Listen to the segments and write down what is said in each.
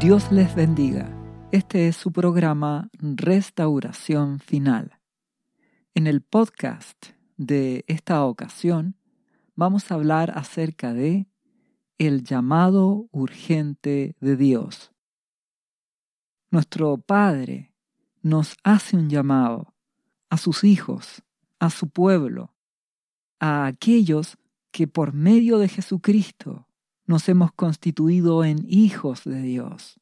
Dios les bendiga. Este es su programa Restauración Final. En el podcast de esta ocasión vamos a hablar acerca de el llamado urgente de Dios. Nuestro Padre nos hace un llamado a sus hijos, a su pueblo, a aquellos que por medio de Jesucristo nos hemos constituido en hijos de Dios,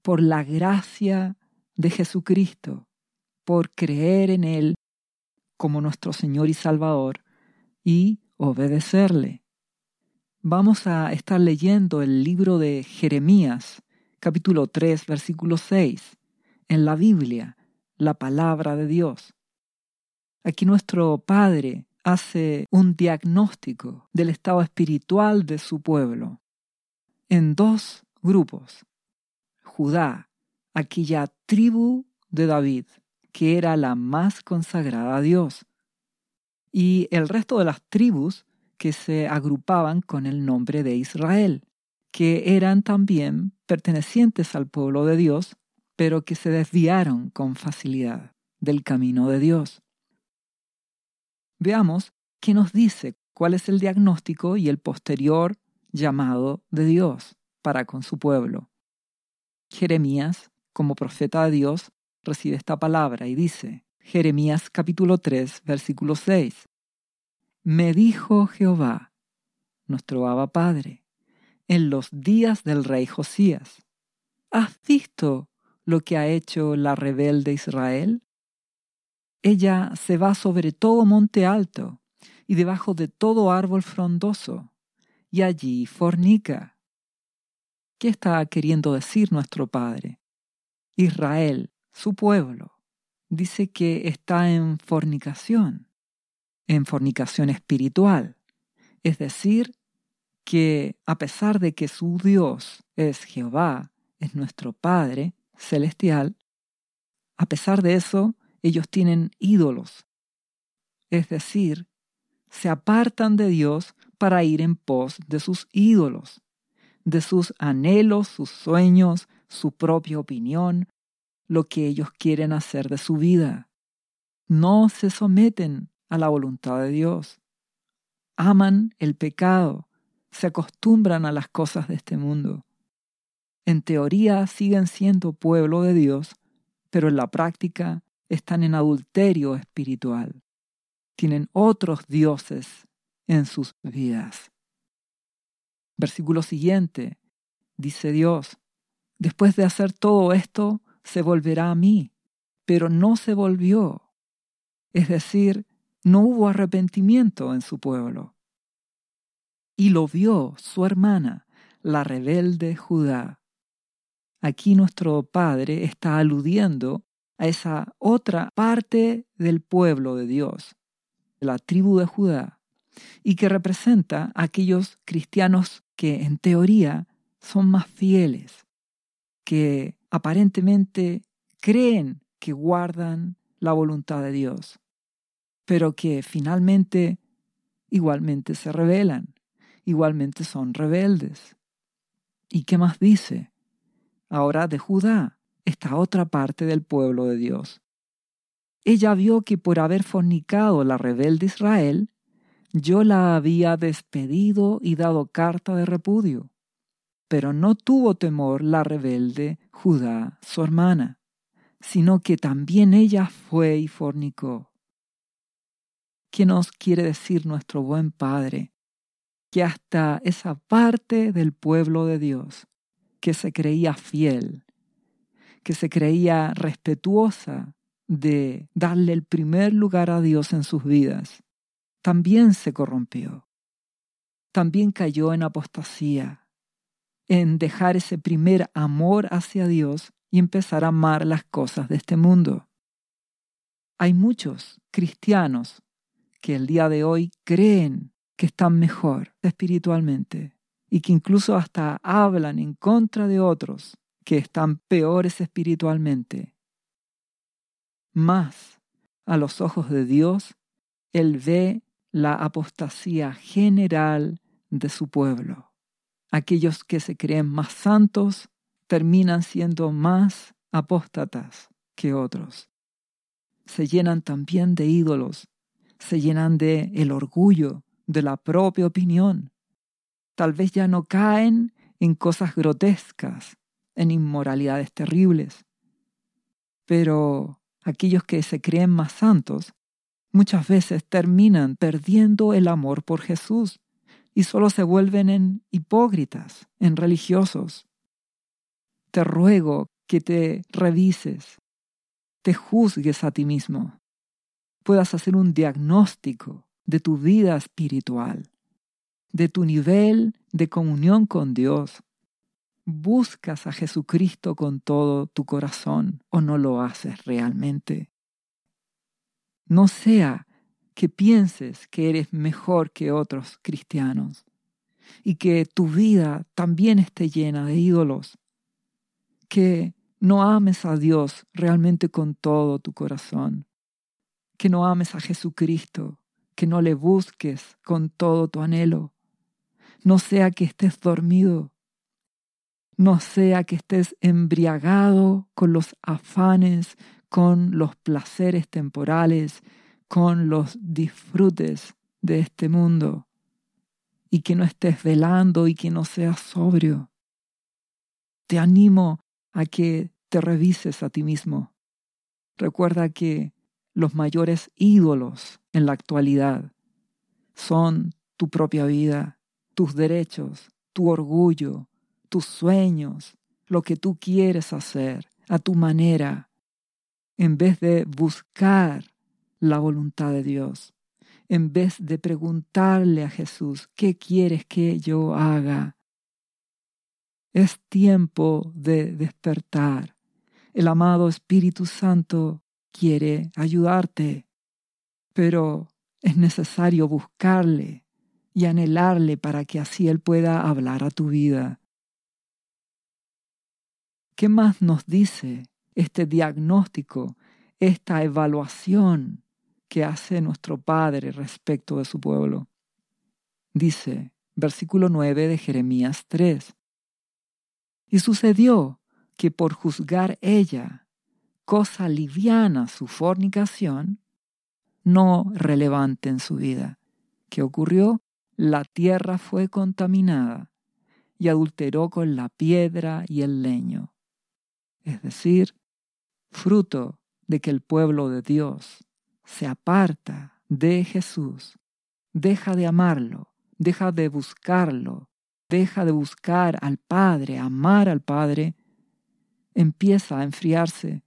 por la gracia de Jesucristo, por creer en Él como nuestro Señor y Salvador y obedecerle. Vamos a estar leyendo el libro de Jeremías, capítulo 3, versículo 6, en la Biblia, la palabra de Dios. Aquí nuestro Padre hace un diagnóstico del estado espiritual de su pueblo en dos grupos. Judá, aquella tribu de David, que era la más consagrada a Dios, y el resto de las tribus que se agrupaban con el nombre de Israel, que eran también pertenecientes al pueblo de Dios, pero que se desviaron con facilidad del camino de Dios. Veamos qué nos dice cuál es el diagnóstico y el posterior llamado de Dios para con su pueblo. Jeremías, como profeta de Dios, recibe esta palabra y dice, Jeremías capítulo 3, versículo 6, Me dijo Jehová, nuestro Abba Padre, en los días del rey Josías, ¿has visto lo que ha hecho la rebelde Israel? Ella se va sobre todo monte alto y debajo de todo árbol frondoso y allí fornica. ¿Qué está queriendo decir nuestro Padre? Israel, su pueblo, dice que está en fornicación, en fornicación espiritual, es decir, que a pesar de que su Dios es Jehová, es nuestro Padre celestial, a pesar de eso, ellos tienen ídolos, es decir, se apartan de Dios para ir en pos de sus ídolos, de sus anhelos, sus sueños, su propia opinión, lo que ellos quieren hacer de su vida. No se someten a la voluntad de Dios. Aman el pecado, se acostumbran a las cosas de este mundo. En teoría siguen siendo pueblo de Dios, pero en la práctica están en adulterio espiritual. Tienen otros dioses en sus vidas. Versículo siguiente, dice Dios, después de hacer todo esto, se volverá a mí, pero no se volvió. Es decir, no hubo arrepentimiento en su pueblo. Y lo vio su hermana, la rebelde Judá. Aquí nuestro Padre está aludiendo a esa otra parte del pueblo de Dios, la tribu de Judá, y que representa a aquellos cristianos que en teoría son más fieles, que aparentemente creen que guardan la voluntad de Dios, pero que finalmente igualmente se rebelan, igualmente son rebeldes. ¿Y qué más dice? Ahora de Judá, esta otra parte del pueblo de Dios. Ella vio que por haber fornicado la rebelde Israel, yo la había despedido y dado carta de repudio. Pero no tuvo temor la rebelde Judá, su hermana, sino que también ella fue y fornicó. ¿Qué nos quiere decir nuestro buen Padre? Que hasta esa parte del pueblo de Dios, que se creía fiel, que se creía respetuosa de darle el primer lugar a Dios en sus vidas, también se corrompió. También cayó en apostasía, en dejar ese primer amor hacia Dios y empezar a amar las cosas de este mundo. Hay muchos cristianos que el día de hoy creen que están mejor espiritualmente y que incluso hasta hablan en contra de otros que están peores espiritualmente. Más, a los ojos de Dios, Él ve la apostasía general de su pueblo, aquellos que se creen más santos terminan siendo más apóstatas que otros. Se llenan también de ídolos, se llenan de el orgullo, de la propia opinión. Tal vez ya no caen en cosas grotescas, en inmoralidades terribles. Pero aquellos que se creen más santos muchas veces terminan perdiendo el amor por Jesús y solo se vuelven en hipócritas, en religiosos. Te ruego que te revises, te juzgues a ti mismo, puedas hacer un diagnóstico de tu vida espiritual, de tu nivel de comunión con Dios. ¿Buscas a Jesucristo con todo tu corazón o no lo haces realmente? No sea que pienses que eres mejor que otros cristianos y que tu vida también esté llena de ídolos, que no ames a Dios realmente con todo tu corazón, que no ames a Jesucristo, que no le busques con todo tu anhelo, no sea que estés dormido, no sea que estés embriagado con los afanes con los placeres temporales, con los disfrutes de este mundo, y que no estés velando y que no seas sobrio. Te animo a que te revises a ti mismo. Recuerda que los mayores ídolos en la actualidad son tu propia vida, tus derechos, tu orgullo, tus sueños, lo que tú quieres hacer a tu manera, en vez de buscar la voluntad de Dios, en vez de preguntarle a Jesús, ¿qué quieres que yo haga? Es tiempo de despertar. El amado Espíritu Santo quiere ayudarte, pero es necesario buscarle y anhelarle para que así Él pueda hablar a tu vida. ¿Qué más nos dice este diagnóstico, esta evaluación que hace nuestro Padre respecto de su pueblo. Dice, versículo 9 de Jeremías 3. Y sucedió que por juzgar ella cosa liviana su fornicación, no relevante en su vida, ¿qué ocurrió? La tierra fue contaminada y adulteró con la piedra y el leño. Es decir, fruto de que el pueblo de Dios se aparta de Jesús, deja de amarlo, deja de buscarlo, deja de buscar al Padre, amar al Padre, empieza a enfriarse,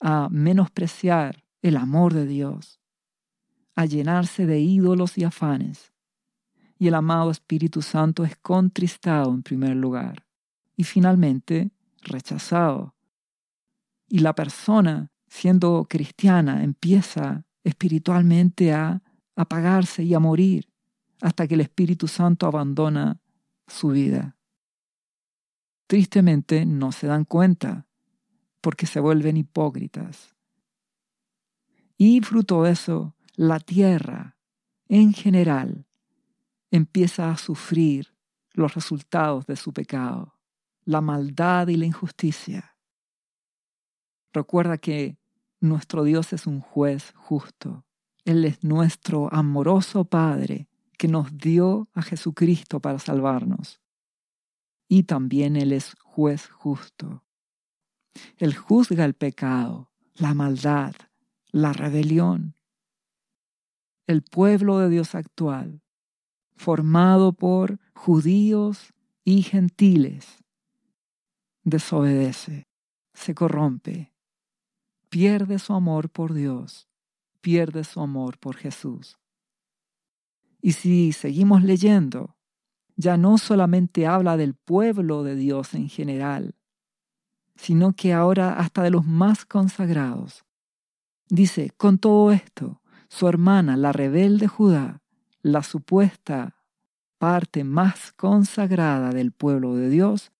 a menospreciar el amor de Dios, a llenarse de ídolos y afanes. Y el amado Espíritu Santo es contristado en primer lugar y finalmente rechazado y la persona, siendo cristiana, empieza espiritualmente a apagarse y a morir hasta que el Espíritu Santo abandona su vida. Tristemente no se dan cuenta porque se vuelven hipócritas. Y fruto de eso, la tierra en general empieza a sufrir los resultados de su pecado, la maldad y la injusticia. Recuerda que nuestro Dios es un juez justo. Él es nuestro amoroso Padre que nos dio a Jesucristo para salvarnos. Y también Él es juez justo. Él juzga el pecado, la maldad, la rebelión. El pueblo de Dios actual, formado por judíos y gentiles, desobedece, se corrompe, pierde su amor por Dios, pierde su amor por Jesús. Y si seguimos leyendo, ya no solamente habla del pueblo de Dios en general, sino que ahora hasta de los más consagrados. Dice, con todo esto, su hermana, la rebelde Judá, la supuesta parte más consagrada del pueblo de Dios,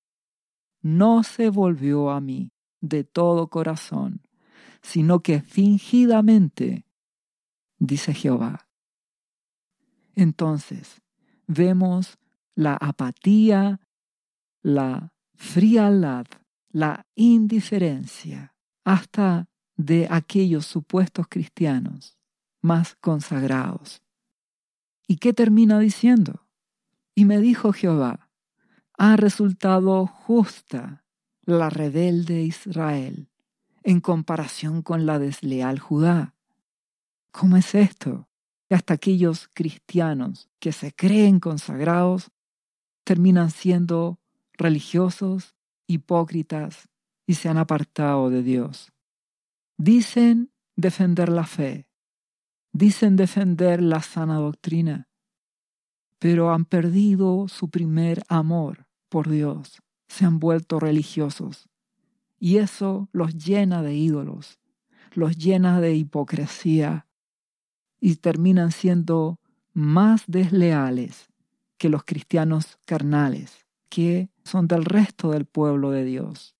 no se volvió a mí de todo corazón, sino que fingidamente, dice Jehová. Entonces, vemos la apatía, la frialdad, la indiferencia, hasta de aquellos supuestos cristianos más consagrados. ¿Y qué termina diciendo? Y me dijo Jehová, ha resultado justa la rebelde Israel en comparación con la desleal Judá. ¿Cómo es esto? Hasta aquellos cristianos que se creen consagrados terminan siendo religiosos, hipócritas y se han apartado de Dios. Dicen defender la fe, dicen defender la sana doctrina, pero han perdido su primer amor por Dios, se han vuelto religiosos y eso los llena de ídolos, los llena de hipocresía y terminan siendo más desleales que los cristianos carnales, que son del resto del pueblo de Dios.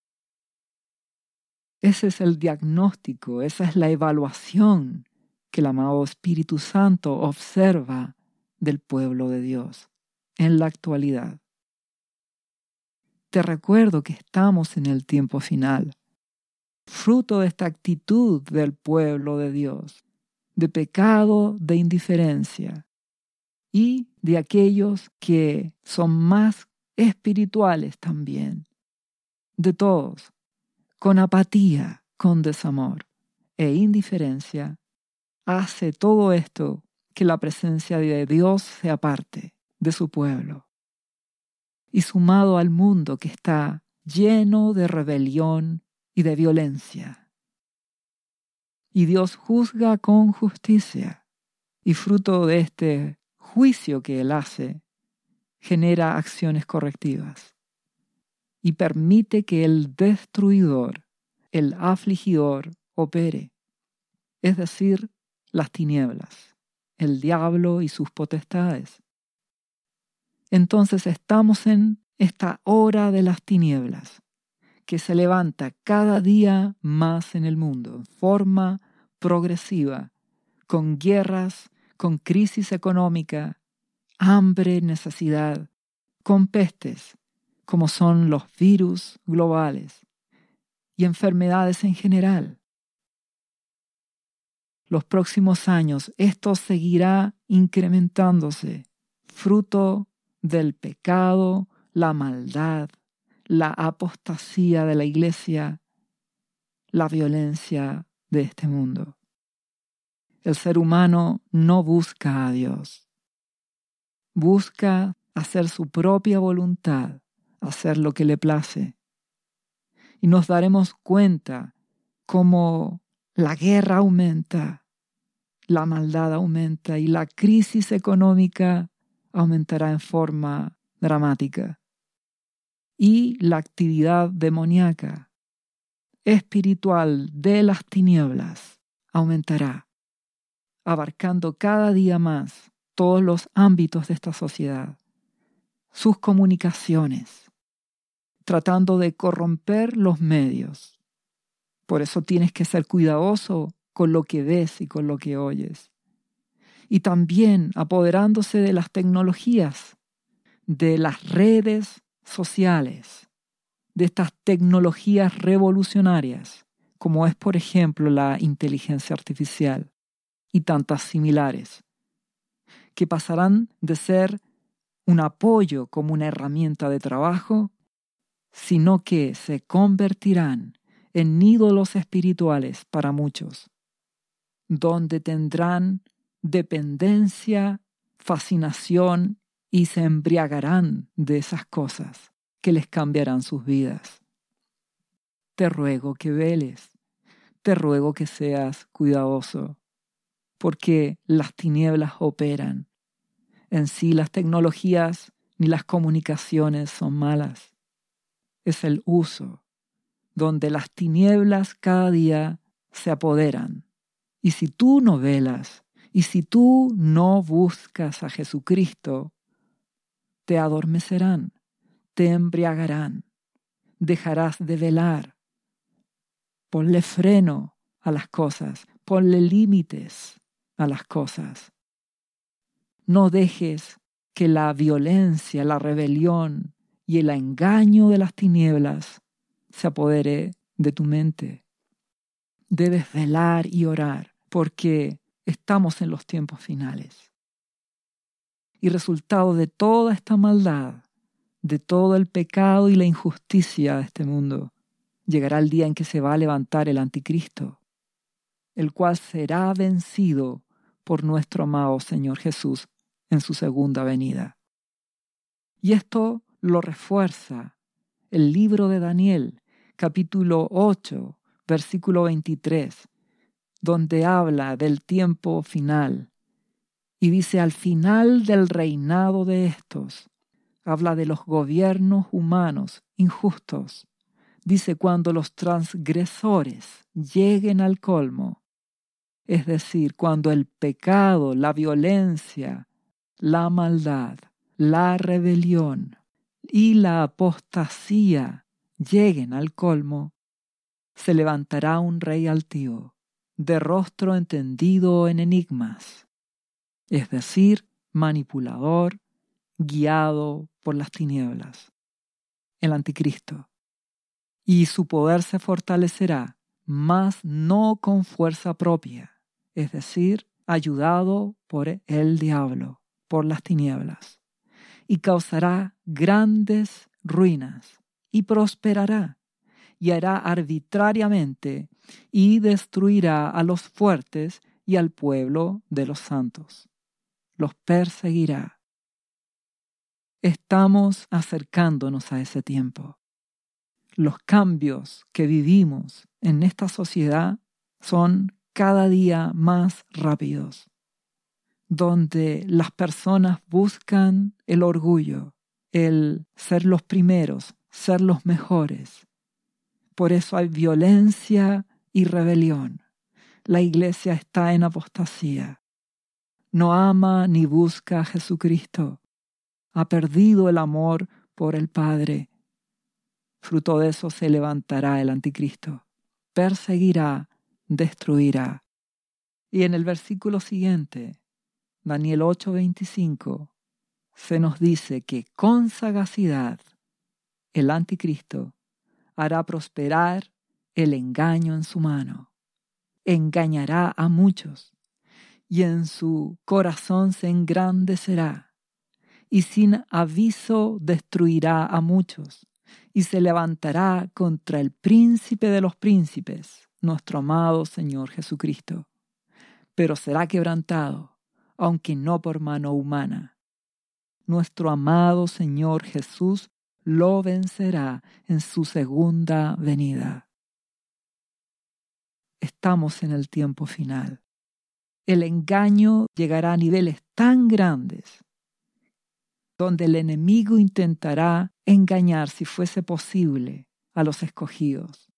Ese es el diagnóstico, esa es la evaluación que el amado Espíritu Santo observa del pueblo de Dios en la actualidad. Te recuerdo que estamos en el tiempo final, fruto de esta actitud del pueblo de Dios, de pecado, de indiferencia, y de aquellos que son más espirituales también, de todos, con apatía, con desamor e indiferencia, hace todo esto que la presencia de Dios se aparte de su pueblo. Y sumado al mundo que está lleno de rebelión y de violencia. Y Dios juzga con justicia, y fruto de este juicio que Él hace, genera acciones correctivas y permite que el destruidor, el afligidor, opere, es decir, las tinieblas, el diablo y sus potestades. Entonces estamos en esta hora de las tinieblas, que se levanta cada día más en el mundo, en forma progresiva, con guerras, con crisis económica, hambre, necesidad, con pestes, como son los virus globales y enfermedades en general. Los próximos años esto seguirá incrementándose, fruto del pecado, la maldad, la apostasía de la iglesia, la violencia de este mundo. El ser humano no busca a Dios busca hacer su propia voluntad, hacer lo que le place. Y nos daremos cuenta cómo la guerra aumenta, la maldad aumenta y la crisis económica aumentará en forma dramática. Y la actividad demoníaca, espiritual de las tinieblas aumentará, abarcando cada día más todos los ámbitos de esta sociedad, sus comunicaciones, tratando de corromper los medios. Por eso tienes que ser cuidadoso con lo que ves y con lo que oyes. Y también apoderándose de las tecnologías, de las redes sociales, de estas tecnologías revolucionarias, como es por ejemplo la inteligencia artificial y tantas similares que pasarán de ser un apoyo como una herramienta de trabajo, sino que se convertirán en ídolos espirituales para muchos, donde tendrán dependencia, fascinación y se embriagarán de esas cosas que les cambiarán sus vidas. Te ruego que veles, te ruego que seas cuidadoso, porque las tinieblas operan. En sí las tecnologías ni las comunicaciones son malas. Es el uso, donde las tinieblas cada día se apoderan. Y si tú no velas, y si tú no buscas a Jesucristo, te adormecerán, te embriagarán, dejarás de velar. Ponle freno a las cosas, ponle límites a las cosas. No dejes que la violencia, la rebelión y el engaño de las tinieblas se apodere de tu mente. Debes velar y orar porque estamos en los tiempos finales. Y resultado de toda esta maldad, de todo el pecado y la injusticia de este mundo, llegará el día en que se va a levantar el anticristo, el cual será vencido por nuestro amado Señor Jesús en su segunda venida. Y esto lo refuerza el libro de Daniel, capítulo 8, versículo 23, donde habla del tiempo final. Y dice, al final del reinado de estos, habla de los gobiernos humanos injustos. Dice, cuando los transgresores lleguen al colmo, es decir, cuando el pecado, la violencia, la maldad, la rebelión y la apostasía lleguen al colmo, se levantará un rey altivo, de rostro entendido en enigmas, es decir, manipulador, guiado por las tinieblas, el anticristo, y su poder se fortalecerá, mas no con fuerza propia, es decir, ayudado por el diablo, por las tinieblas, y causará grandes ruinas, y prosperará, y hará arbitrariamente, y destruirá a los fuertes y al pueblo de los santos. Los perseguirá. Estamos acercándonos a ese tiempo. Los cambios que vivimos en esta sociedad son cada día más rápidos, donde las personas buscan el orgullo, el ser los primeros, ser los mejores. Por eso hay violencia y rebelión. La iglesia está en apostasía. No ama ni busca a Jesucristo. Ha perdido el amor por el Padre. Fruto de eso se levantará el anticristo. Perseguirá, destruirá. Y en el versículo siguiente, Daniel 8:25, se nos dice que con sagacidad el anticristo hará prosperar el engaño en su mano, engañará a muchos y en su corazón se engrandecerá y sin aviso destruirá a muchos y se levantará contra el príncipe de los príncipes, nuestro amado Señor Jesucristo. Pero será quebrantado, aunque no por mano humana. Nuestro amado Señor Jesús lo vencerá en su segunda venida. Estamos en el tiempo final. El engaño llegará a niveles tan grandes donde el enemigo intentará engañar si fuese posible a los escogidos.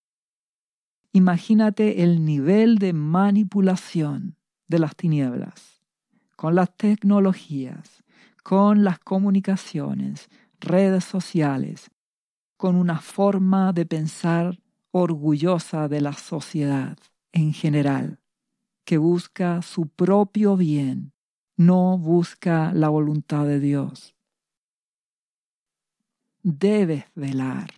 Imagínate el nivel de manipulación de las tinieblas con las tecnologías, con las comunicaciones, redes sociales, con una forma de pensar orgullosa de la sociedad en general, que busca su propio bien, no busca la voluntad de Dios. Debes velar.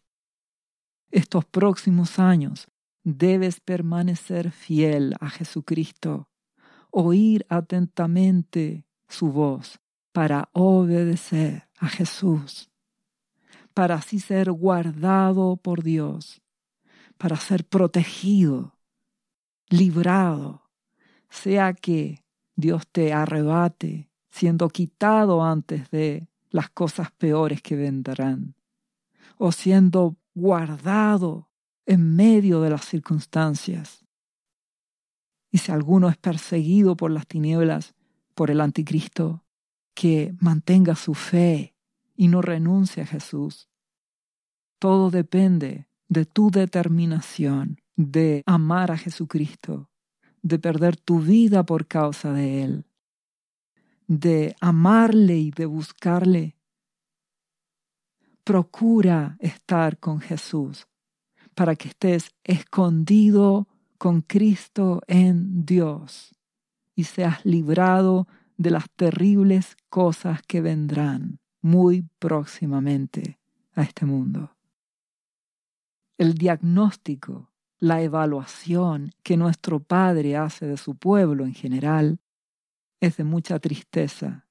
Estos próximos años debes permanecer fiel a Jesucristo, oír atentamente su voz para obedecer a Jesús para así ser guardado por Dios, para ser protegido, librado, sea que Dios te arrebate siendo quitado antes de las cosas peores que vendrán, o siendo guardado en medio de las circunstancias. Y si alguno es perseguido por las tinieblas, por el anticristo, que mantenga su fe y no renuncie a Jesús. Todo depende de tu determinación de amar a Jesucristo, de perder tu vida por causa de Él, de amarle y de buscarle. Procura estar con Jesús para que estés escondido con Cristo en Dios y seas librado de las terribles cosas que vendrán muy próximamente a este mundo. El diagnóstico, la evaluación que nuestro Padre hace de su pueblo en general es de mucha tristeza.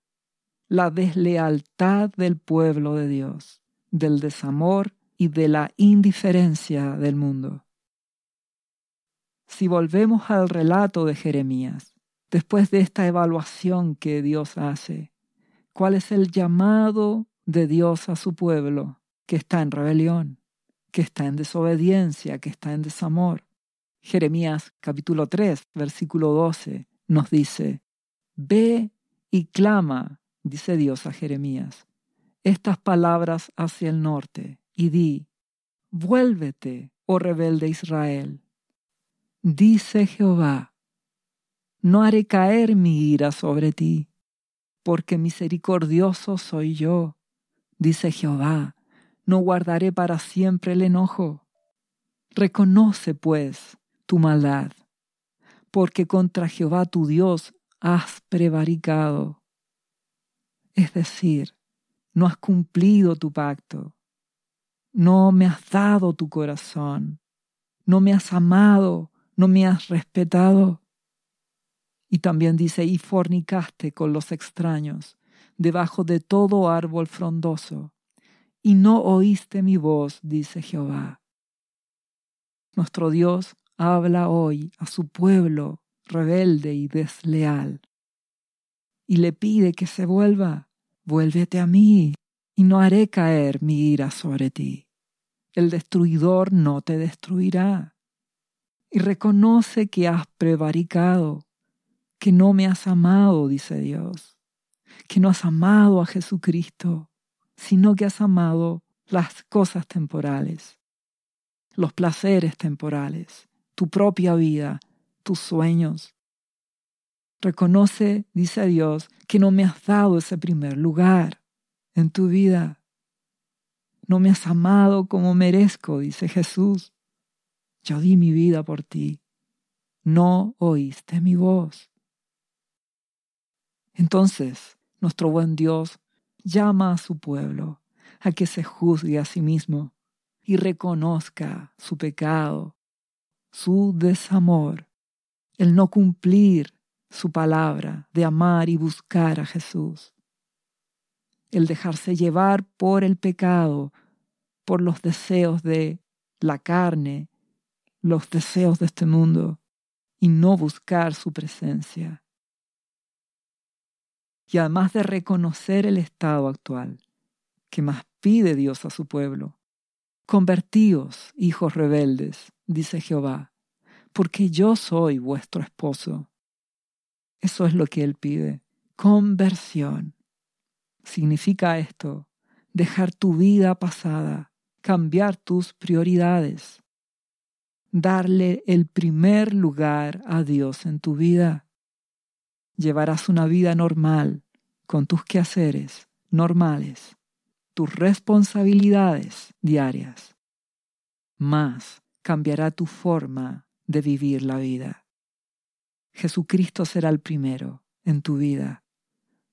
La deslealtad del pueblo de Dios, del desamor y de la indiferencia del mundo. Si volvemos al relato de Jeremías, después de esta evaluación que Dios hace, ¿cuál es el llamado de Dios a su pueblo que está en rebelión, que está en desobediencia, que está en desamor? Jeremías capítulo 3, versículo 12 nos dice, Ve y clama, dice Dios a Jeremías, estas palabras hacia el norte y di, vuélvete, oh rebelde Israel. Dice Jehová, no haré caer mi ira sobre ti, porque misericordioso soy yo. Dice Jehová, no guardaré para siempre el enojo. Reconoce, pues, tu maldad, porque contra Jehová tu Dios has prevaricado. Es decir, no has cumplido tu pacto, no me has dado tu corazón, no me has amado, no me has respetado. Y también dice, y fornicaste con los extraños, debajo de todo árbol frondoso, y no oíste mi voz, dice Jehová. Nuestro Dios habla hoy a su pueblo rebelde y desleal, y le pide que se vuelva, vuélvete a mí, y no haré caer mi ira sobre ti. El destruidor no te destruirá. Y reconoce que has prevaricado, que no me has amado, dice Dios, que no has amado a Jesucristo, sino que has amado las cosas temporales, los placeres temporales, tu propia vida, tus sueños. Reconoce, dice Dios, que no me has dado ese primer lugar en tu vida. No me has amado como merezco, dice Jesús. Yo di mi vida por ti. No oíste mi voz. Entonces, nuestro buen Dios llama a su pueblo a que se juzgue a sí mismo y reconozca su pecado, su desamor, el no cumplir su palabra de amar y buscar a Jesús el dejarse llevar por el pecado, por los deseos de la carne, los deseos de este mundo, y no buscar su presencia. Y además de reconocer el estado actual, que más pide Dios a su pueblo, convertíos, hijos rebeldes, dice Jehová, porque yo soy vuestro esposo. Eso es lo que Él pide, conversión. Significa esto, dejar tu vida pasada, cambiar tus prioridades, darle el primer lugar a Dios en tu vida. Llevarás una vida normal, con tus quehaceres normales, tus responsabilidades diarias. Más cambiará tu forma de vivir la vida. Jesucristo será el primero en tu vida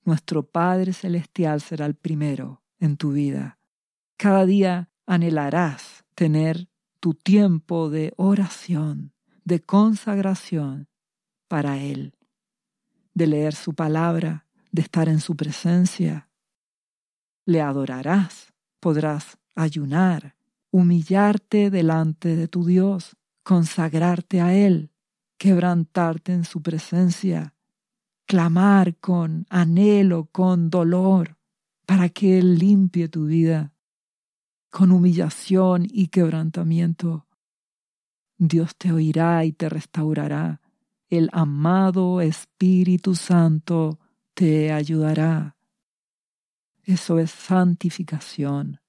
nuestro Padre Celestial será el primero en tu vida. Cada día anhelarás tener tu tiempo de oración, de consagración para Él, de leer su palabra, de estar en su presencia. Le adorarás, podrás ayunar, humillarte delante de tu Dios, consagrarte a Él, quebrantarte en su presencia, clamar con anhelo, con dolor, para que Él limpie tu vida, con humillación y quebrantamiento. Dios te oirá y te restaurará. El amado Espíritu Santo te ayudará. Eso es santificación.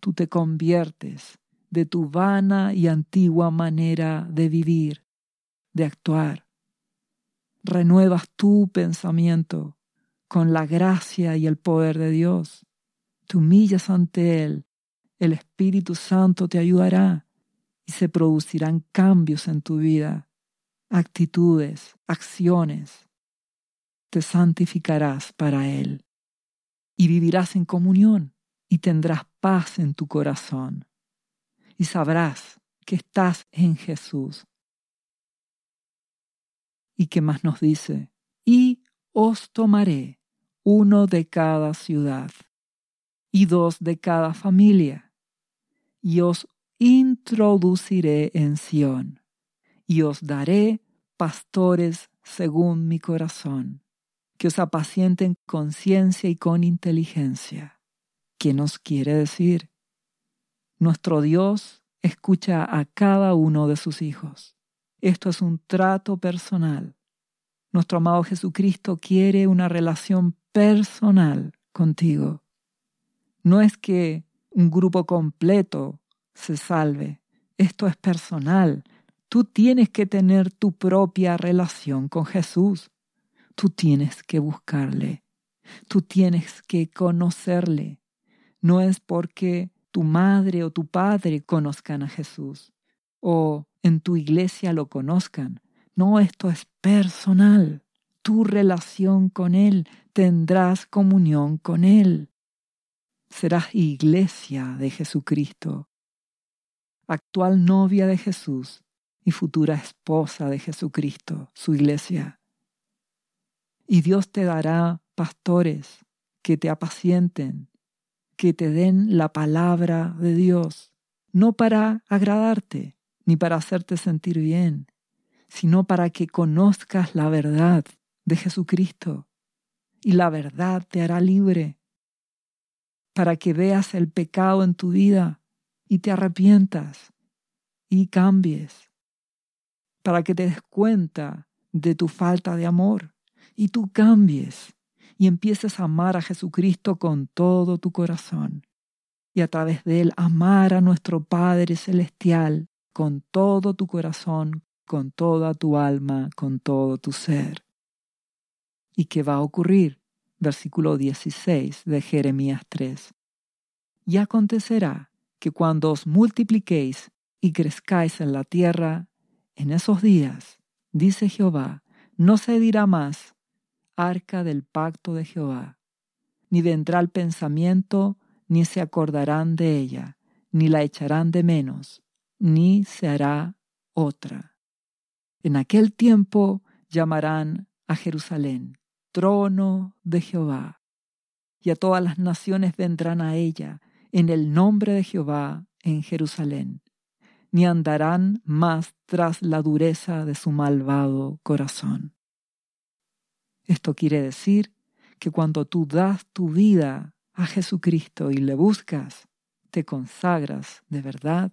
Tú te conviertes de tu vana y antigua manera de vivir, de actuar, renuevas tu pensamiento con la gracia y el poder de Dios. Te humillas ante Él, el Espíritu Santo te ayudará y se producirán cambios en tu vida, actitudes, acciones. Te santificarás para Él y vivirás en comunión y tendrás paz en tu corazón y sabrás que estás en Jesús. ¿Y qué más nos dice? Y os tomaré uno de cada ciudad y dos de cada familia, y os introduciré en Sión, y os daré pastores según mi corazón, que os apacienten con ciencia y con inteligencia. ¿Qué nos quiere decir? Nuestro Dios escucha a cada uno de sus hijos. Esto es un trato personal. Nuestro amado Jesucristo quiere una relación personal contigo. No es que un grupo completo se salve. Esto es personal. Tú tienes que tener tu propia relación con Jesús. Tú tienes que buscarle. Tú tienes que conocerle. No es porque tu madre o tu padre conozcan a Jesús o en tu iglesia lo conozcan. No, esto es personal. Tu relación con Él tendrás comunión con Él. Serás iglesia de Jesucristo, actual novia de Jesús y futura esposa de Jesucristo, su iglesia. Y Dios te dará pastores que te apacienten, que te den la palabra de Dios, no para agradarte ni para hacerte sentir bien, sino para que conozcas la verdad de Jesucristo. Y la verdad te hará libre, para que veas el pecado en tu vida y te arrepientas y cambies para que te des cuenta de tu falta de amor y tú cambies y empieces a amar a Jesucristo con todo tu corazón y a través de él amar a nuestro Padre Celestial con todo tu corazón, con toda tu alma, con todo tu ser. ¿Y qué va a ocurrir? Versículo 16 de Jeremías 3. Y acontecerá que cuando os multipliquéis y crezcáis en la tierra, en esos días, dice Jehová, no se dirá más arca del pacto de Jehová, ni vendrá el pensamiento, ni se acordarán de ella, ni la echarán de menos, ni se hará otra. En aquel tiempo llamarán a Jerusalén trono de Jehová, y a todas las naciones vendrán a ella en el nombre de Jehová en Jerusalén ni andarán más tras la dureza de su malvado corazón. Esto quiere decir que cuando tú das tu vida a Jesucristo y le buscas, te consagras de verdad,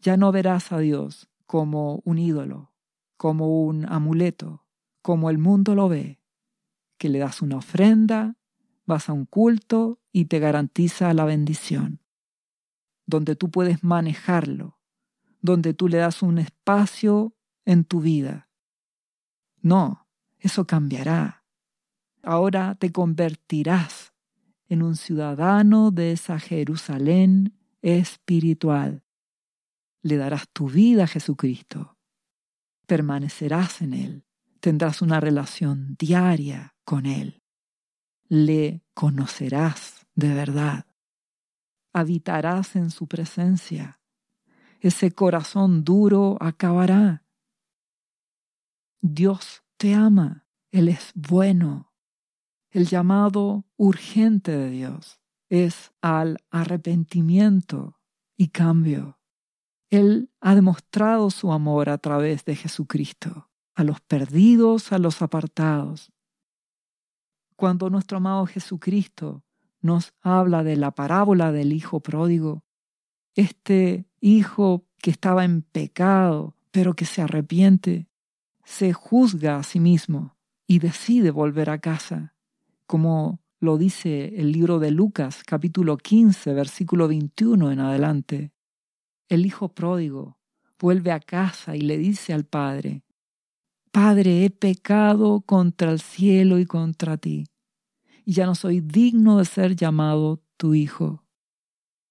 ya no verás a Dios como un ídolo, como un amuleto, como el mundo lo ve, que le das una ofrenda, vas a un culto y te garantiza la bendición, donde tú puedes manejarlo, donde tú le das un espacio en tu vida. No, eso cambiará. Ahora te convertirás en un ciudadano de esa Jerusalén espiritual. Le darás tu vida a Jesucristo. Permanecerás en Él. Tendrás una relación diaria con Él. Le conocerás de verdad. Habitarás en su presencia ese corazón duro acabará. Dios te ama, Él es bueno. El llamado urgente de Dios es al arrepentimiento y cambio. Él ha demostrado su amor a través de Jesucristo, a los perdidos, a los apartados. Cuando nuestro amado Jesucristo nos habla de la parábola del Hijo pródigo, este hijo que estaba en pecado, pero que se arrepiente, se juzga a sí mismo y decide volver a casa, como lo dice el libro de Lucas capítulo 15 versículo 21 en adelante. El hijo pródigo vuelve a casa y le dice al padre, Padre, he pecado contra el cielo y contra ti, y ya no soy digno de ser llamado tu hijo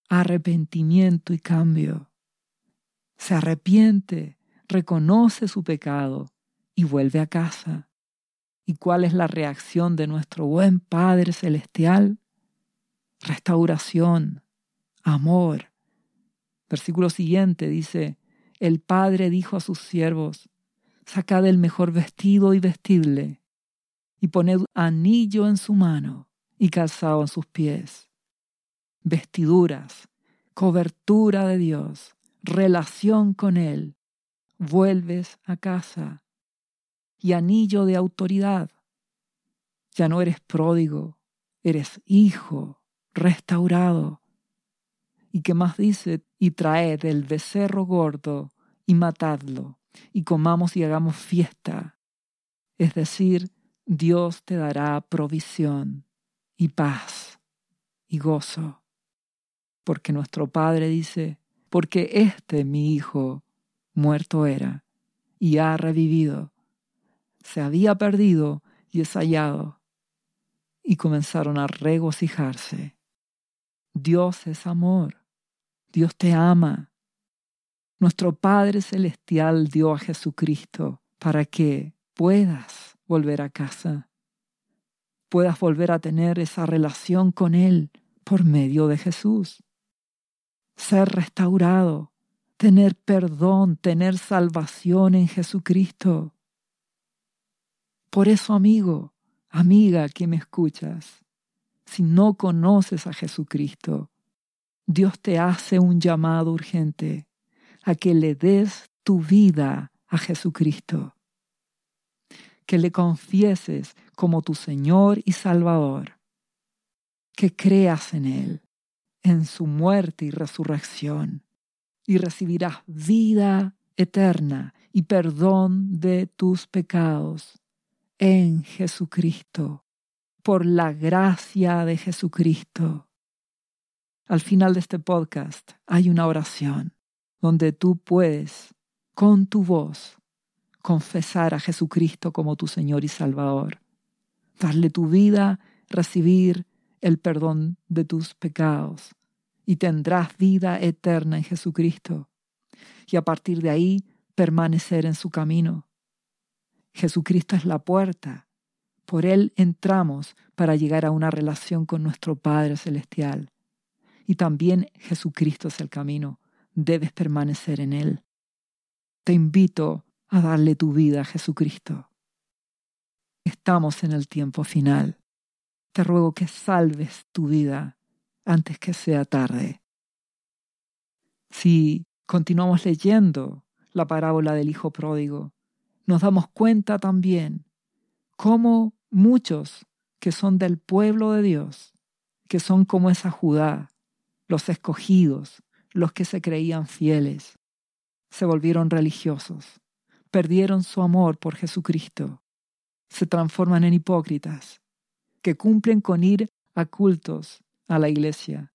arrepentimiento y cambio. Se arrepiente, reconoce su pecado y vuelve a casa. ¿Y cuál es la reacción de nuestro buen Padre Celestial? restauración, amor. Versículo siguiente dice, el Padre dijo a sus siervos, sacad el mejor vestido y vestidle, y poned anillo en su mano y calzado en sus pies. Vestiduras, cobertura de Dios, relación con Él, vuelves a casa y anillo de autoridad. Ya no eres pródigo, eres hijo, restaurado. ¿Y qué más dice? Y traed el becerro gordo y matadlo, y comamos y hagamos fiesta. Es decir, Dios te dará provisión y paz y gozo. Porque nuestro Padre dice, porque este mi hijo muerto era y ha revivido. Se había perdido y es hallado. Y comenzaron a regocijarse. Dios es amor. Dios te ama. Nuestro Padre Celestial dio a Jesucristo para que puedas volver a casa, puedas volver a tener esa relación con Él por medio de Jesús ser restaurado, tener perdón, tener salvación en Jesucristo. Por eso, amigo, amiga que me escuchas, si no conoces a Jesucristo, Dios te hace un llamado urgente a que le des tu vida a Jesucristo, que le confieses como tu Señor y Salvador, que creas en Él en su muerte y resurrección, y recibirás vida eterna y perdón de tus pecados en Jesucristo, por la gracia de Jesucristo. Al final de este podcast hay una oración donde tú puedes, con tu voz, confesar a Jesucristo como tu Señor y Salvador, darle tu vida, recibir el perdón de tus pecados y tendrás vida eterna en Jesucristo. Y a partir de ahí permanecer en su camino. Jesucristo es la puerta. Por Él entramos para llegar a una relación con nuestro Padre Celestial. Y también Jesucristo es el camino. Debes permanecer en Él. Te invito a darle tu vida a Jesucristo. Estamos en el tiempo final te ruego que salves tu vida antes que sea tarde. Si continuamos leyendo la parábola del Hijo Pródigo, nos damos cuenta también cómo muchos que son del pueblo de Dios, que son como esa Judá, los escogidos, los que se creían fieles, se volvieron religiosos, perdieron su amor por Jesucristo, se transforman en hipócritas, que cumplen con ir a cultos a la iglesia,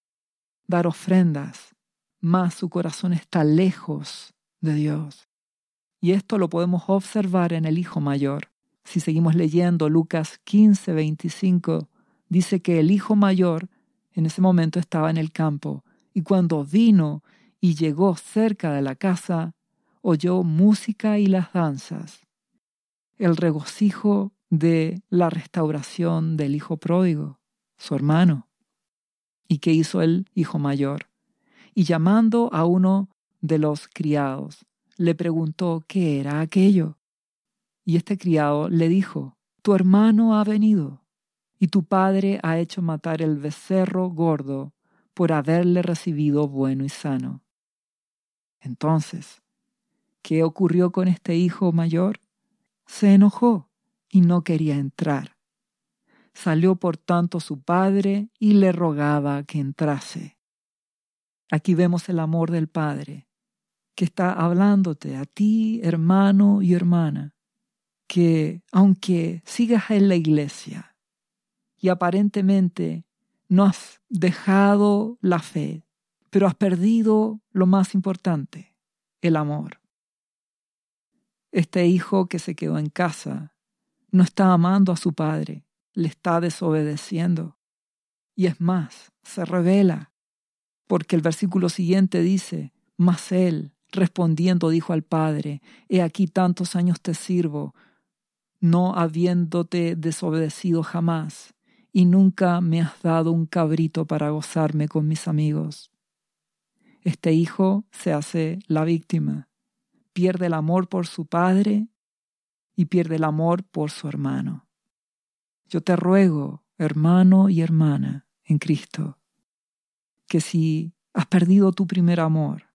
dar ofrendas, más su corazón está lejos de Dios. Y esto lo podemos observar en el hijo mayor. Si seguimos leyendo Lucas 15, 25, dice que el hijo mayor en ese momento estaba en el campo y cuando vino y llegó cerca de la casa, oyó música y las danzas. El regocijo de la restauración del hijo pródigo, su hermano. ¿Y qué hizo el hijo mayor? Y llamando a uno de los criados, le preguntó qué era aquello. Y este criado le dijo, Tu hermano ha venido, y tu padre ha hecho matar el becerro gordo por haberle recibido bueno y sano. Entonces, ¿qué ocurrió con este hijo mayor? Se enojó y no quería entrar. Salió por tanto su padre y le rogaba que entrase. Aquí vemos el amor del Padre, que está hablándote a ti, hermano y hermana, que aunque sigas en la iglesia y aparentemente no has dejado la fe, pero has perdido lo más importante, el amor. Este hijo que se quedó en casa no está amando a su padre, le está desobedeciendo. Y es más, se revela, porque el versículo siguiente dice, mas él, respondiendo, dijo al padre, he aquí tantos años te sirvo, no habiéndote desobedecido jamás, y nunca me has dado un cabrito para gozarme con mis amigos. Este hijo se hace la víctima, pierde el amor por su padre y pierde el amor por su hermano. Yo te ruego, hermano y hermana en Cristo, que si has perdido tu primer amor,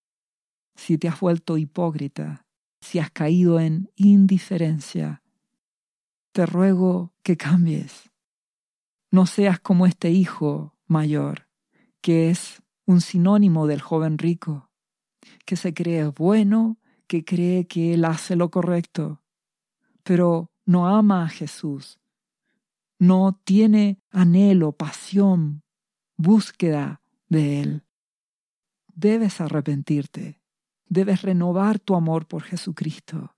si te has vuelto hipócrita, si has caído en indiferencia, te ruego que cambies. No seas como este hijo mayor, que es un sinónimo del joven rico, que se cree bueno, que cree que él hace lo correcto, pero no ama a Jesús, no tiene anhelo, pasión, búsqueda de Él. Debes arrepentirte, debes renovar tu amor por Jesucristo,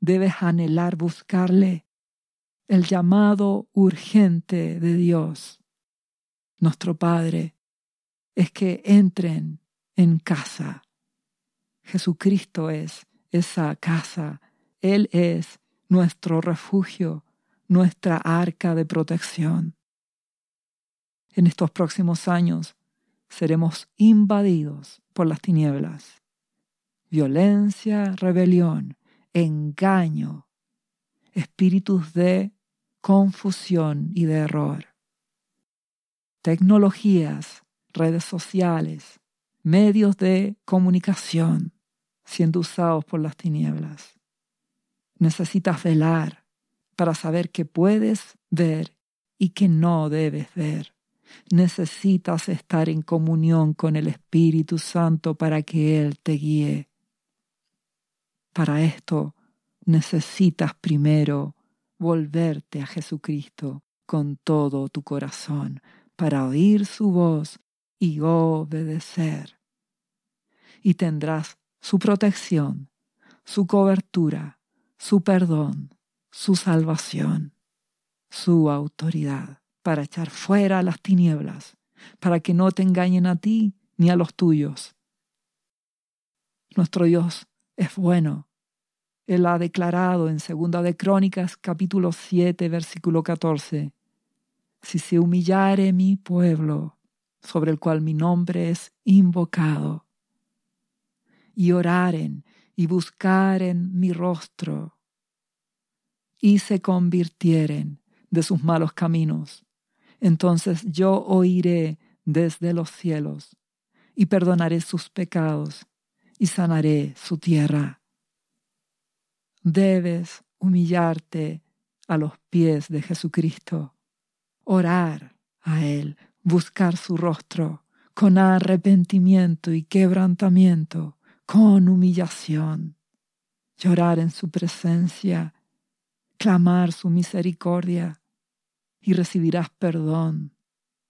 debes anhelar buscarle el llamado urgente de Dios, nuestro Padre, es que entren en casa. Jesucristo es esa casa, Él es nuestro refugio, nuestra arca de protección. En estos próximos años seremos invadidos por las tinieblas. Violencia, rebelión, engaño, espíritus de confusión y de error. Tecnologías, redes sociales, medios de comunicación siendo usados por las tinieblas. Necesitas velar para saber qué puedes ver y qué no debes ver. Necesitas estar en comunión con el Espíritu Santo para que Él te guíe. Para esto necesitas primero volverte a Jesucristo con todo tu corazón para oír su voz y obedecer. Y tendrás su protección, su cobertura, su perdón, su salvación, su autoridad para echar fuera las tinieblas, para que no te engañen a ti ni a los tuyos. Nuestro Dios es bueno. Él ha declarado en Segunda de Crónicas capítulo 7 versículo 14, si se humillare mi pueblo, sobre el cual mi nombre es invocado, y oraren y buscaren mi rostro, y se convirtieren de sus malos caminos, entonces yo oiré desde los cielos y perdonaré sus pecados y sanaré su tierra. Debes humillarte a los pies de Jesucristo, orar a Él, buscar su rostro con arrepentimiento y quebrantamiento, con humillación, llorar en su presencia clamar su misericordia y recibirás perdón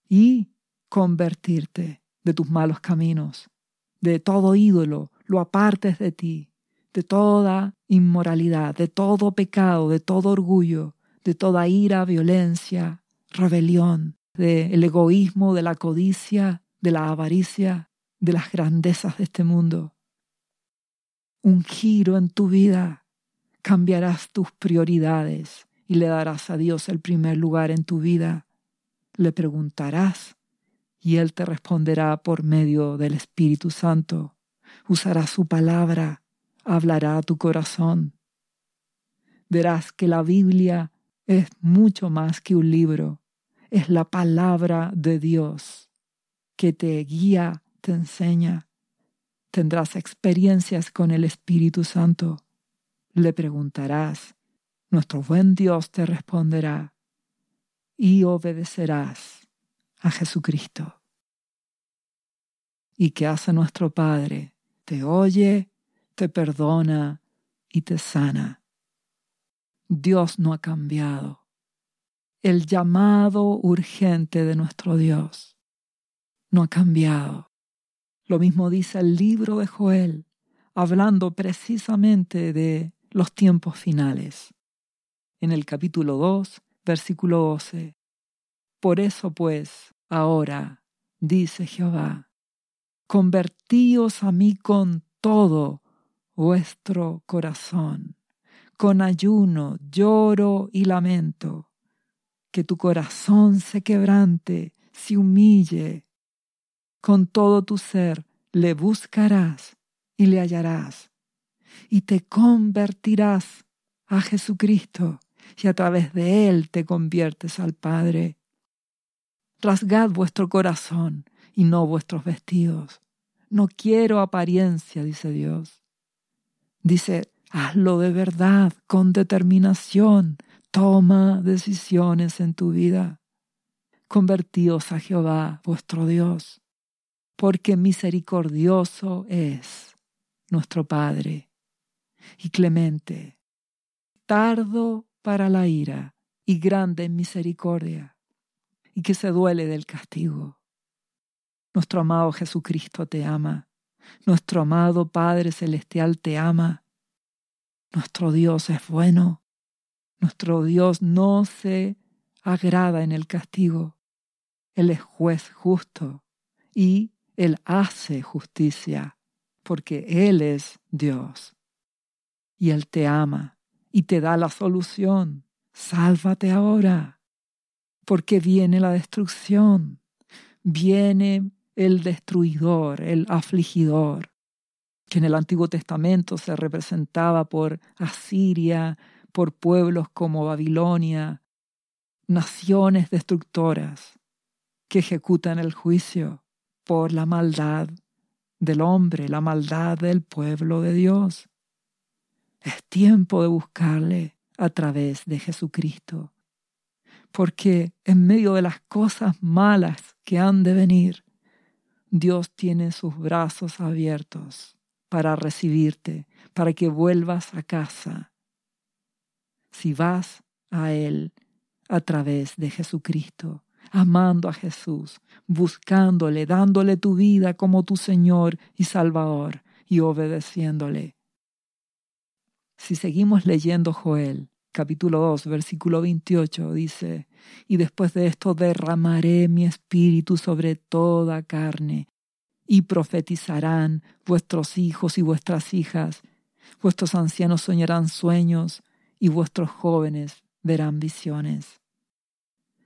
y convertirte de tus malos caminos, de todo ídolo, lo apartes de ti, de toda inmoralidad, de todo pecado, de todo orgullo, de toda ira, violencia, rebelión, del egoísmo, de la codicia, de la avaricia, de las grandezas de este mundo. Un giro en tu vida cambiarás tus prioridades y le darás a Dios el primer lugar en tu vida. Le preguntarás y Él te responderá por medio del Espíritu Santo. Usará su palabra, hablará a tu corazón. Verás que la Biblia es mucho más que un libro, es la palabra de Dios que te guía, te enseña. Tendrás experiencias con el Espíritu Santo le preguntarás, nuestro buen Dios te responderá y obedecerás a Jesucristo. ¿Y qué hace nuestro Padre? Te oye, te perdona y te sana. Dios no ha cambiado. El llamado urgente de nuestro Dios no ha cambiado. Lo mismo dice el libro de Joel, hablando precisamente de los tiempos finales. En el capítulo 2, versículo 12. Por eso pues, ahora, dice Jehová, convertíos a mí con todo vuestro corazón, con ayuno, lloro y lamento. que tu corazón se quebrante, se humille. Con todo tu ser le buscarás y le hallarás, y te convertirás a Jesucristo, y a través de él te conviertes al Padre. Rasgad vuestro corazón y no vuestros vestidos. No quiero apariencia, dice Dios. Dice, hazlo de verdad, con determinación. Toma decisiones en tu vida. Convertíos a Jehová, vuestro Dios, porque misericordioso es nuestro Padre y clemente, tardo para la ira y grande en misericordia, y que se duele del castigo. Nuestro amado Jesucristo te ama. Nuestro amado Padre Celestial te ama. Nuestro Dios es bueno. Nuestro Dios no se agrada en el castigo. Él es juez justo y Él hace justicia porque Él es Dios. Y Él te ama y te da la solución. Sálvate ahora, porque viene la destrucción, viene el destruidor, el afligidor, que en el Antiguo Testamento se representaba por Asiria, por pueblos como Babilonia, naciones destructoras que ejecutan el juicio por la maldad del hombre, la maldad del pueblo de Dios. Es tiempo de buscarle a través de Jesucristo, porque en medio de las cosas malas que han de venir, Dios tiene sus brazos abiertos para recibirte, para que vuelvas a casa. Si vas a Él a través de Jesucristo, amando a Jesús, buscándole, dándole tu vida como tu Señor y Salvador y obedeciéndole. Si seguimos leyendo Joel, capítulo 2, versículo 28, dice, y después de esto derramaré mi espíritu sobre toda carne, y profetizarán vuestros hijos y vuestras hijas, vuestros ancianos soñarán sueños, y vuestros jóvenes verán visiones.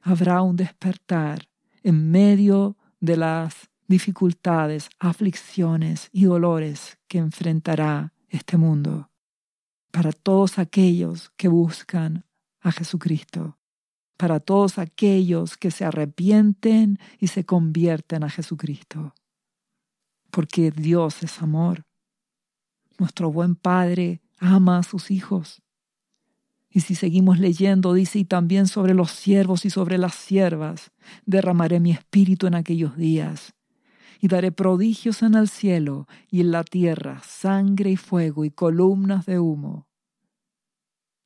Habrá un despertar en medio de las dificultades, aflicciones y dolores que enfrentará este mundo para todos aquellos que buscan a Jesucristo, para todos aquellos que se arrepienten y se convierten a Jesucristo. Porque Dios es amor. Nuestro buen Padre ama a sus hijos. Y si seguimos leyendo, dice, y también sobre los siervos y sobre las siervas derramaré mi espíritu en aquellos días, y daré prodigios en el cielo y en la tierra, sangre y fuego y columnas de humo.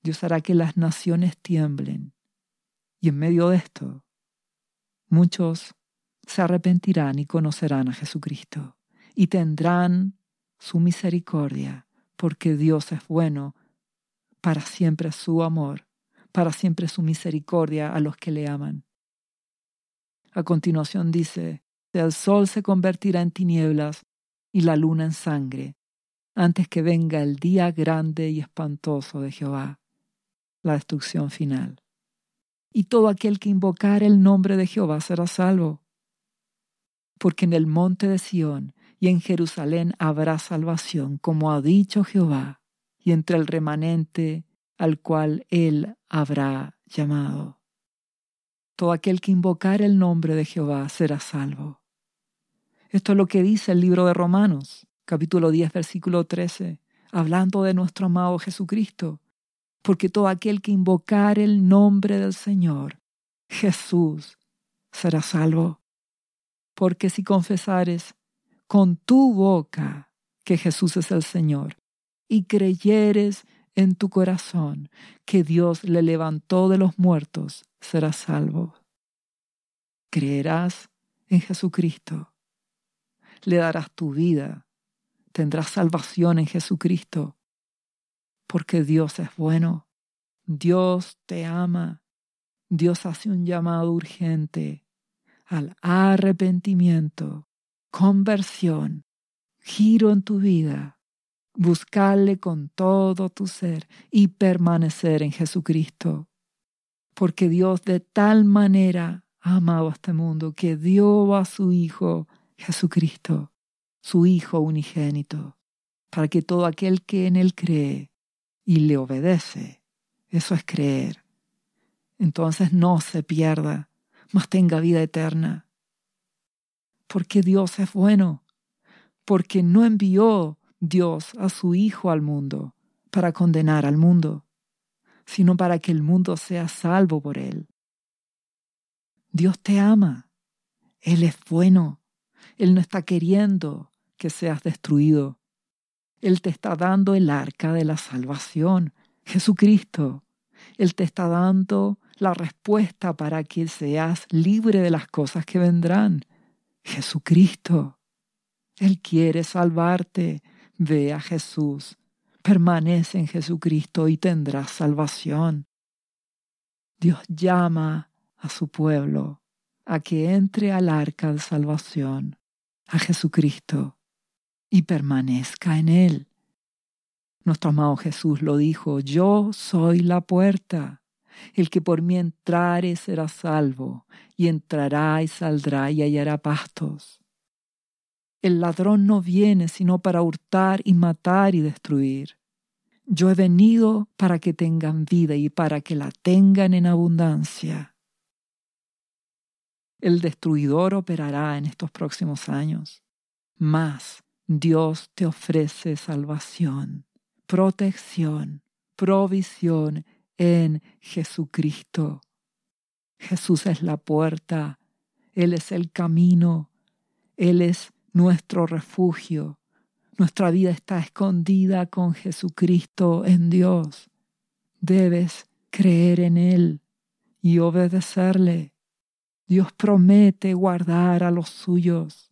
Dios hará que las naciones tiemblen. Y en medio de esto, muchos se arrepentirán y conocerán a Jesucristo y tendrán su misericordia, porque Dios es bueno, para siempre su amor, para siempre su misericordia a los que le aman. A continuación dice, el sol se convertirá en tinieblas y la luna en sangre, antes que venga el día grande y espantoso de Jehová, la destrucción final. Y todo aquel que invocar el nombre de Jehová será salvo. Porque en el monte de Sión y en Jerusalén habrá salvación, como ha dicho Jehová, y entre el remanente al cual él habrá llamado. Todo aquel que invocar el nombre de Jehová será salvo. Esto es lo que dice el libro de Romanos, capítulo 10, versículo 13, hablando de nuestro amado Jesucristo. Porque todo aquel que invocar el nombre del Señor, Jesús, será salvo. Porque si confesares con tu boca que Jesús es el Señor y creyeres en tu corazón que Dios le levantó de los muertos, serás salvo. Creerás en Jesucristo le darás tu vida. Tendrás salvación en Jesucristo, porque Dios es bueno, Dios te ama, Dios hace un llamado urgente al arrepentimiento, conversión, giro en tu vida, buscarle con todo tu ser y permanecer en Jesucristo. Porque Dios de tal manera ha amado a este mundo que dio a su Hijo Jesucristo, su Hijo unigénito, para que todo aquel que en Él cree y le obedece, eso es creer, entonces no se pierda, mas tenga vida eterna. Porque Dios es bueno, porque no envió Dios a su Hijo al mundo para condenar al mundo, sino para que el mundo sea salvo por él. Dios te ama, Él es bueno, Él no está queriendo que seas destruido. Él te está dando el arca de la salvación, Jesucristo. Él te está dando la respuesta para que seas libre de las cosas que vendrán, Jesucristo. Él quiere salvarte. Ve a Jesús. Permanece en Jesucristo y tendrás salvación. Dios llama a su pueblo a que entre al arca de salvación, a Jesucristo, y permanezca en él. Nuestro amado Jesús lo dijo, yo soy la puerta. El que por mí entrare será salvo, y entrará y saldrá y hallará pastos. El ladrón no viene sino para hurtar y matar y destruir. Yo he venido para que tengan vida y para que la tengan en abundancia. El destruidor operará en estos próximos años, mas Dios te ofrece salvación, protección, provisión en Jesucristo. Jesús es la puerta, Él es el camino, Él es nuestro refugio. Nuestra vida está escondida con Jesucristo en Dios. Debes creer en Él y obedecerle. Dios promete guardar a los suyos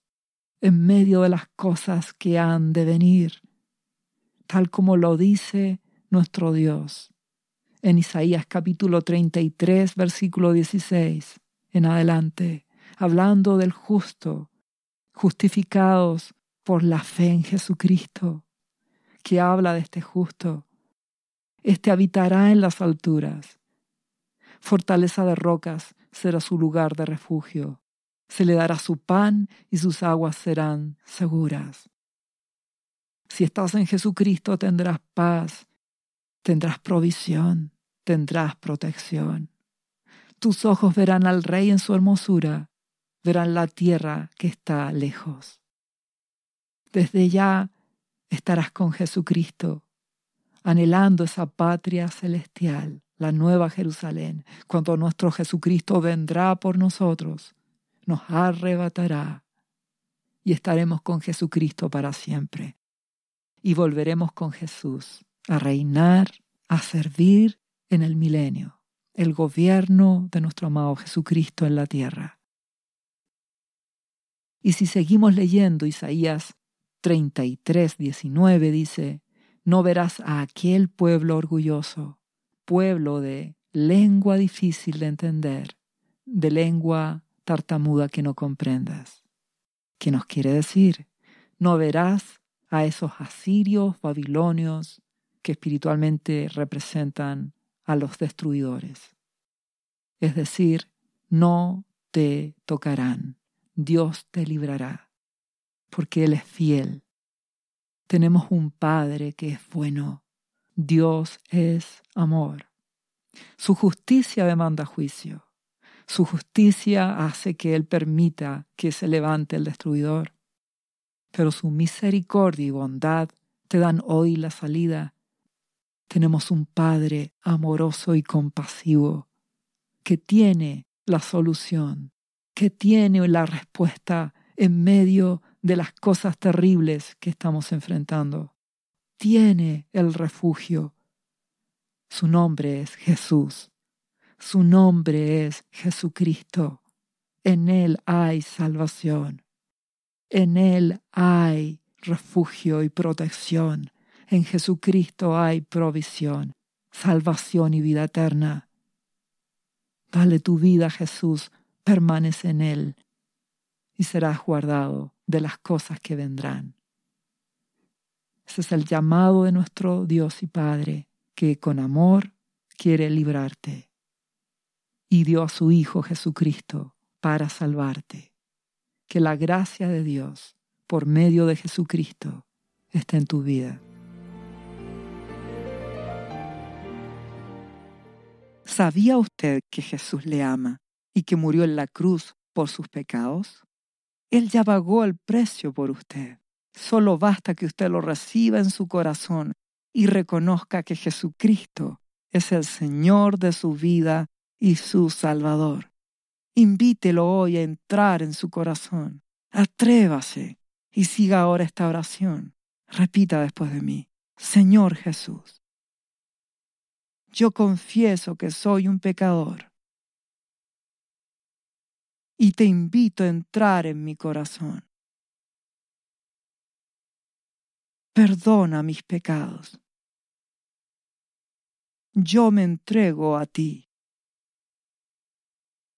en medio de las cosas que han de venir, tal como lo dice nuestro Dios. En Isaías capítulo 33, versículo 16 en adelante, hablando del justo justificados por la fe en Jesucristo, que habla de este justo. Este habitará en las alturas. Fortaleza de rocas será su lugar de refugio. Se le dará su pan y sus aguas serán seguras. Si estás en Jesucristo tendrás paz, tendrás provisión, tendrás protección. Tus ojos verán al Rey en su hermosura verán la tierra que está lejos. Desde ya estarás con Jesucristo, anhelando esa patria celestial, la nueva Jerusalén, cuando nuestro Jesucristo vendrá por nosotros, nos arrebatará y estaremos con Jesucristo para siempre. Y volveremos con Jesús a reinar, a servir en el milenio, el gobierno de nuestro amado Jesucristo en la tierra. Y si seguimos leyendo Isaías 33, 19 dice, no verás a aquel pueblo orgulloso, pueblo de lengua difícil de entender, de lengua tartamuda que no comprendas. ¿Qué nos quiere decir? No verás a esos asirios, babilonios, que espiritualmente representan a los destruidores. Es decir, no te tocarán. Dios te librará, porque Él es fiel. Tenemos un Padre que es bueno. Dios es amor. Su justicia demanda juicio. Su justicia hace que Él permita que se levante el destruidor. Pero su misericordia y bondad te dan hoy la salida. Tenemos un Padre amoroso y compasivo que tiene la solución que tiene la respuesta en medio de las cosas terribles que estamos enfrentando. Tiene el refugio. Su nombre es Jesús. Su nombre es Jesucristo. En Él hay salvación. En Él hay refugio y protección. En Jesucristo hay provisión, salvación y vida eterna. Dale tu vida Jesús permanece en Él y serás guardado de las cosas que vendrán. Ese es el llamado de nuestro Dios y Padre, que con amor quiere librarte. Y dio a su Hijo Jesucristo para salvarte. Que la gracia de Dios, por medio de Jesucristo, esté en tu vida. ¿Sabía usted que Jesús le ama y que murió en la cruz por sus pecados? Él ya pagó el precio por usted. Solo basta que usted lo reciba en su corazón y reconozca que Jesucristo es el Señor de su vida y su Salvador. Invítelo hoy a entrar en su corazón. Atrévase y siga ahora esta oración. Repita después de mí, Señor Jesús, yo confieso que soy un pecador y te invito a entrar en mi corazón. Perdona mis pecados. Yo me entrego a ti.